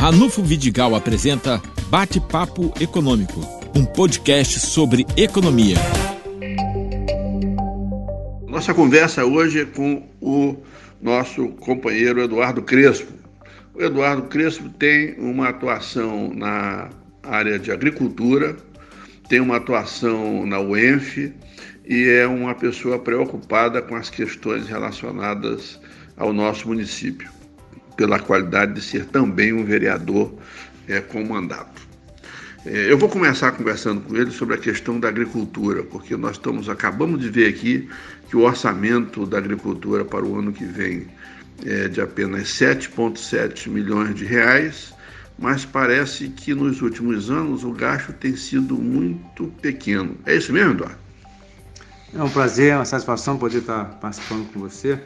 Ranulfo Vidigal apresenta Bate-Papo Econômico, um podcast sobre economia. Nossa conversa hoje é com o nosso companheiro Eduardo Crespo. O Eduardo Crespo tem uma atuação na área de agricultura, tem uma atuação na UENF e é uma pessoa preocupada com as questões relacionadas ao nosso município, pela qualidade de ser também um vereador é, com mandato. É, eu vou começar conversando com ele sobre a questão da agricultura, porque nós estamos acabamos de ver aqui que o orçamento da agricultura para o ano que vem é de apenas 7,7 milhões de reais, mas parece que nos últimos anos o gasto tem sido muito pequeno. É isso mesmo, Eduardo? É um prazer, é uma satisfação poder estar participando com você.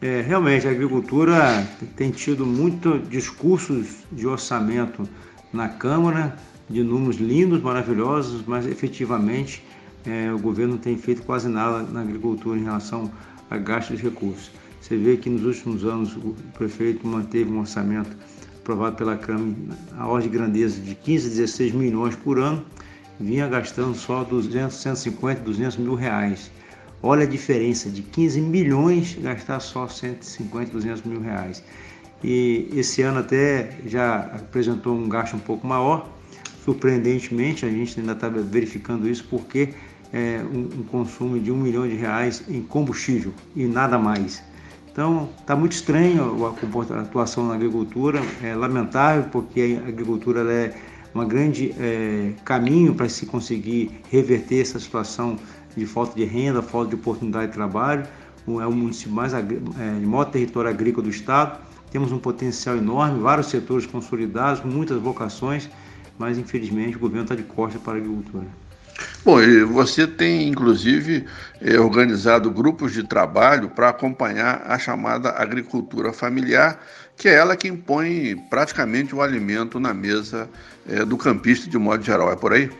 É, realmente, a agricultura tem tido muitos discursos de orçamento na Câmara, de números lindos, maravilhosos, mas efetivamente é, o governo tem feito quase nada na agricultura em relação a gasto de recursos. Você vê que nos últimos anos o prefeito manteve um orçamento aprovado pela Câmara a ordem de grandeza de 15 a 16 milhões por ano, vinha gastando só 200, 150, 200 mil reais. Olha a diferença de 15 milhões gastar só 150, 200 mil reais. E esse ano até já apresentou um gasto um pouco maior. Surpreendentemente, a gente ainda está verificando isso porque é um, um, consumo de um milhão de reais em combustível e nada mais. Então, está muito estranho a, atuação na agricultura, é lamentável porque a agricultura é um grande é, caminho para se conseguir reverter essa situação de falta de renda, falta de oportunidade de trabalho. É o município mais é, de maior território agrícola do estado. Temos um potencial enorme, vários setores consolidados, muitas vocações, mas infelizmente o governo está de costas para a agricultura. Bom, você tem inclusive é, organizado grupos de trabalho para acompanhar a chamada agricultura familiar, que é ela que impõe praticamente o alimento na mesa é, do campista de modo geral. É por aí?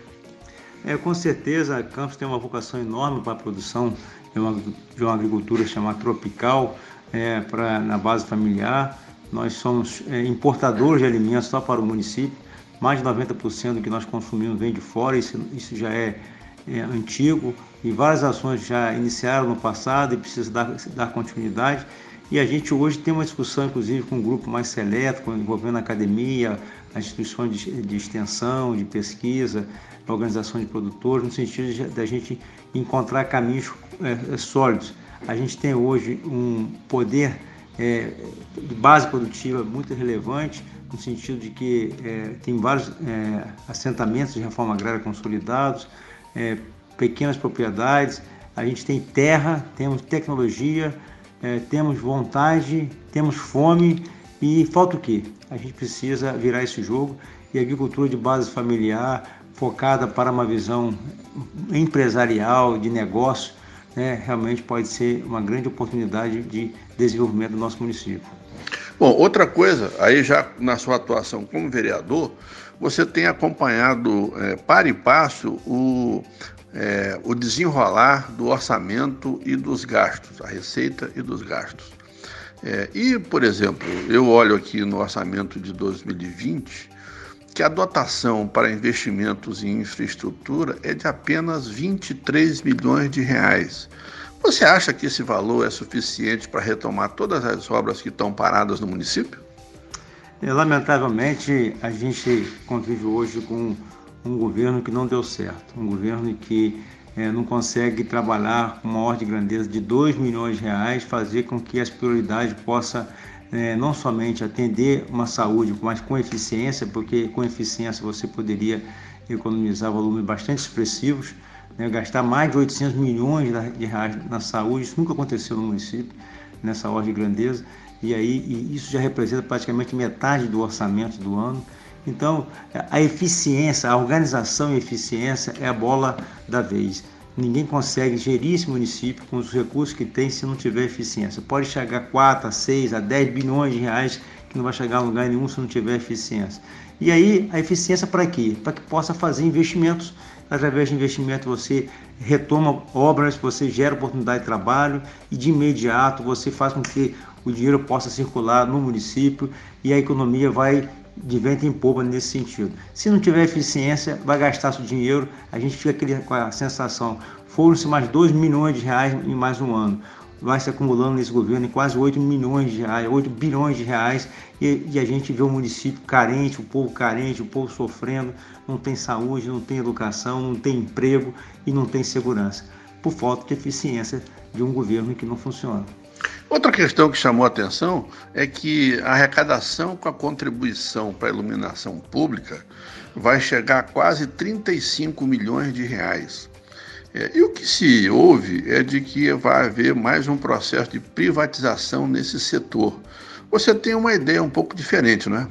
É, com certeza, Campos tem uma vocação enorme para a produção de uma, de uma agricultura chamada tropical, é, pra, na base familiar. Nós somos é, importadores de alimentos só para o município. Mais de 90% do que nós consumimos vem de fora, isso, isso já é, é, antigo. E várias ações já iniciaram no passado e precisa dar, dar continuidade. E a gente hoje tem uma discussão, inclusive, com um grupo mais seleto, envolvendo a academia, as instituições de, de extensão, de pesquisa, organização de produtores, no sentido da gente encontrar caminhos é, é, sólidos. A gente tem hoje um poder é, de base produtiva muito relevante, no sentido de que é, tem vários é, assentamentos de reforma agrária consolidados, é, pequenas propriedades, a gente tem terra, temos tecnologia, é, temos vontade, temos fome e falta o quê? A gente precisa virar esse jogo e a agricultura de base familiar, focada para uma visão empresarial, de negócio, né, realmente pode ser uma grande oportunidade de desenvolvimento do nosso município. Bom, outra coisa, aí já na sua atuação como vereador, você tem acompanhado é, para e passo o, é, o desenrolar do orçamento e dos gastos, a receita e dos gastos. É, e, por exemplo, eu olho aqui no orçamento de 2020 que a dotação para investimentos em infraestrutura é de apenas 23 milhões de reais. Você acha que esse valor é suficiente para retomar todas as obras que estão paradas no município? É, lamentavelmente, a gente convive hoje com um governo que não deu certo, um governo que é, não consegue trabalhar com uma ordem de grandeza de 2 milhões de reais, fazer com que as prioridades possam é, não somente atender uma saúde, mas com eficiência, porque com eficiência você poderia economizar volumes bastante expressivos, né, gastar mais de 800 milhões de reais na saúde, isso nunca aconteceu no município, nessa ordem de grandeza, e aí e isso já representa praticamente metade do orçamento do ano. Então, a eficiência, a organização e eficiência é a bola da vez. Ninguém consegue gerir esse município com os recursos que tem se não tiver eficiência. Pode chegar a 4, a 6, a 10 bilhões de reais que não vai chegar a lugar nenhum se não tiver eficiência. E aí, a eficiência para quê? Para que possa fazer investimentos. Através de investimento você retoma obras, você gera oportunidade de trabalho e de imediato você faz com que o dinheiro possa circular no município e a economia vai de vento em polpa nesse sentido. Se não tiver eficiência, vai gastar seu dinheiro, a gente fica com a sensação, foram-se mais 2 milhões de reais em mais um ano. Vai se acumulando nesse governo em quase 8 milhões de reais, 8 bilhões de reais, e, e a gente vê o município carente, o povo carente, o povo sofrendo, não tem saúde, não tem educação, não tem emprego e não tem segurança, por falta de eficiência de um governo que não funciona. Outra questão que chamou a atenção é que a arrecadação com a contribuição para a iluminação pública vai chegar a quase 35 milhões de reais. É, e o que se ouve é de que vai haver mais um processo de privatização nesse setor. Você tem uma ideia um pouco diferente, não é?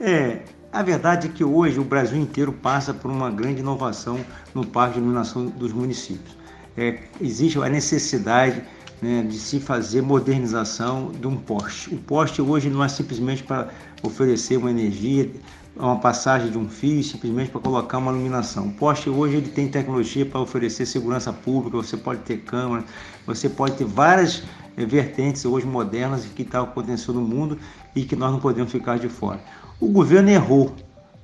É, a verdade é que hoje o Brasil inteiro passa por uma grande inovação no parque de iluminação dos municípios. É, existe a necessidade né, de se fazer modernização de um poste. O poste hoje não é simplesmente para oferecer uma energia, uma passagem de um fio, simplesmente para colocar uma iluminação. O poste hoje ele tem tecnologia para oferecer segurança pública, você pode ter câmera, você pode ter várias é, vertentes hoje modernas que estão tá acontecendo no mundo e que nós não podemos ficar de fora. O governo errou,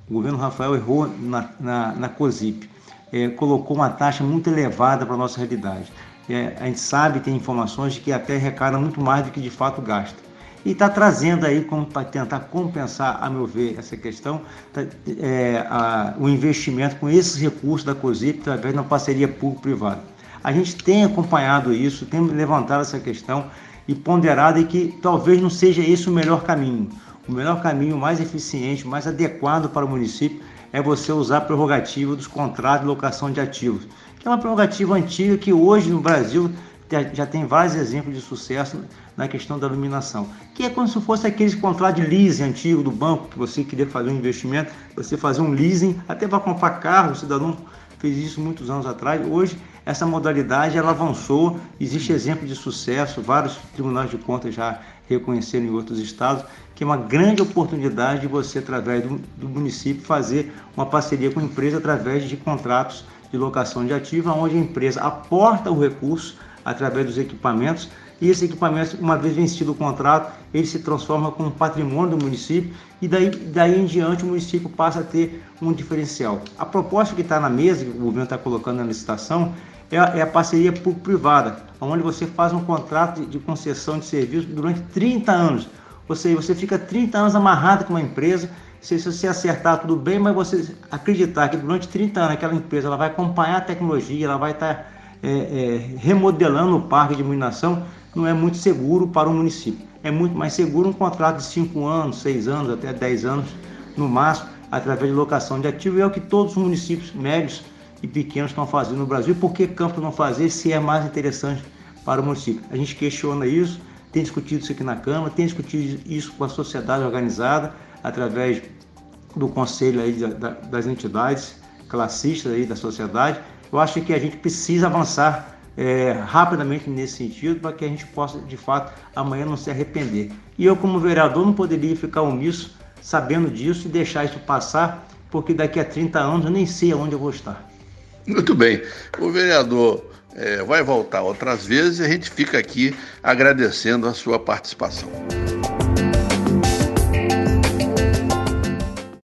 o governo Rafael errou na, na, na COSIP, é, colocou uma taxa muito elevada para a nossa realidade é, a gente sabe, tem informações de que até arrecada muito mais do que de fato gasta. E está trazendo aí como para tentar compensar, a meu ver, essa questão, tá, é, a, o investimento com esses recursos da COSIP através de uma parceria público-privada. A gente tem acompanhado isso, tem levantado essa questão e ponderado que talvez não seja esse o melhor caminho. O melhor caminho, mais eficiente, mais adequado para o município é você usar a prerrogativa dos contratos de locação de ativos que é uma prerrogativa antiga que hoje no Brasil já tem vários exemplos de sucesso na questão da iluminação, que é como se fosse aqueles contratos de leasing antigo do banco, que você queria fazer um investimento, você fazer um leasing, até para comprar carro, o cidadão fez isso muitos anos atrás. Hoje, essa modalidade ela avançou, existe exemplo de sucesso, vários tribunais de contas já reconheceram em outros estados, que é uma grande oportunidade de você, através do, do município, fazer uma parceria com a empresa através de contratos de locação de ativos, onde a empresa aporta o recurso através dos equipamentos e esse equipamento, uma vez vencido o contrato, ele se transforma como patrimônio do município e daí, daí em diante o município passa a ter um diferencial. A proposta que está na mesa, que o governo está colocando na licitação, é a, é a parceria público-privada, onde você faz um contrato de, de concessão de serviço durante 30 anos. Ou seja, você fica 30 anos amarrado com uma empresa se você acertar tudo bem, mas você acreditar que durante 30 anos aquela empresa ela vai acompanhar a tecnologia, ela vai estar tá, é, é, remodelando o parque de iluminação, não é muito seguro para o município. É muito mais seguro um contrato de 5 anos, 6 anos, até 10 anos no máximo, através de locação de ativo, e é o que todos os municípios médios e pequenos estão fazendo no Brasil. Por que Campos não fazer se é mais interessante para o município? A gente questiona isso, tem discutido isso aqui na Câmara, tem discutido isso com a sociedade organizada, através do conselho aí das entidades classistas aí da sociedade. Eu acho que a gente precisa avançar é, rapidamente nesse sentido para que a gente possa, de fato, amanhã não se arrepender. E eu, como vereador, não poderia ficar omisso sabendo disso e deixar isso passar, porque daqui a 30 anos eu nem sei aonde eu vou estar. Muito bem. O vereador é, vai voltar outras vezes e a gente fica aqui agradecendo a sua participação.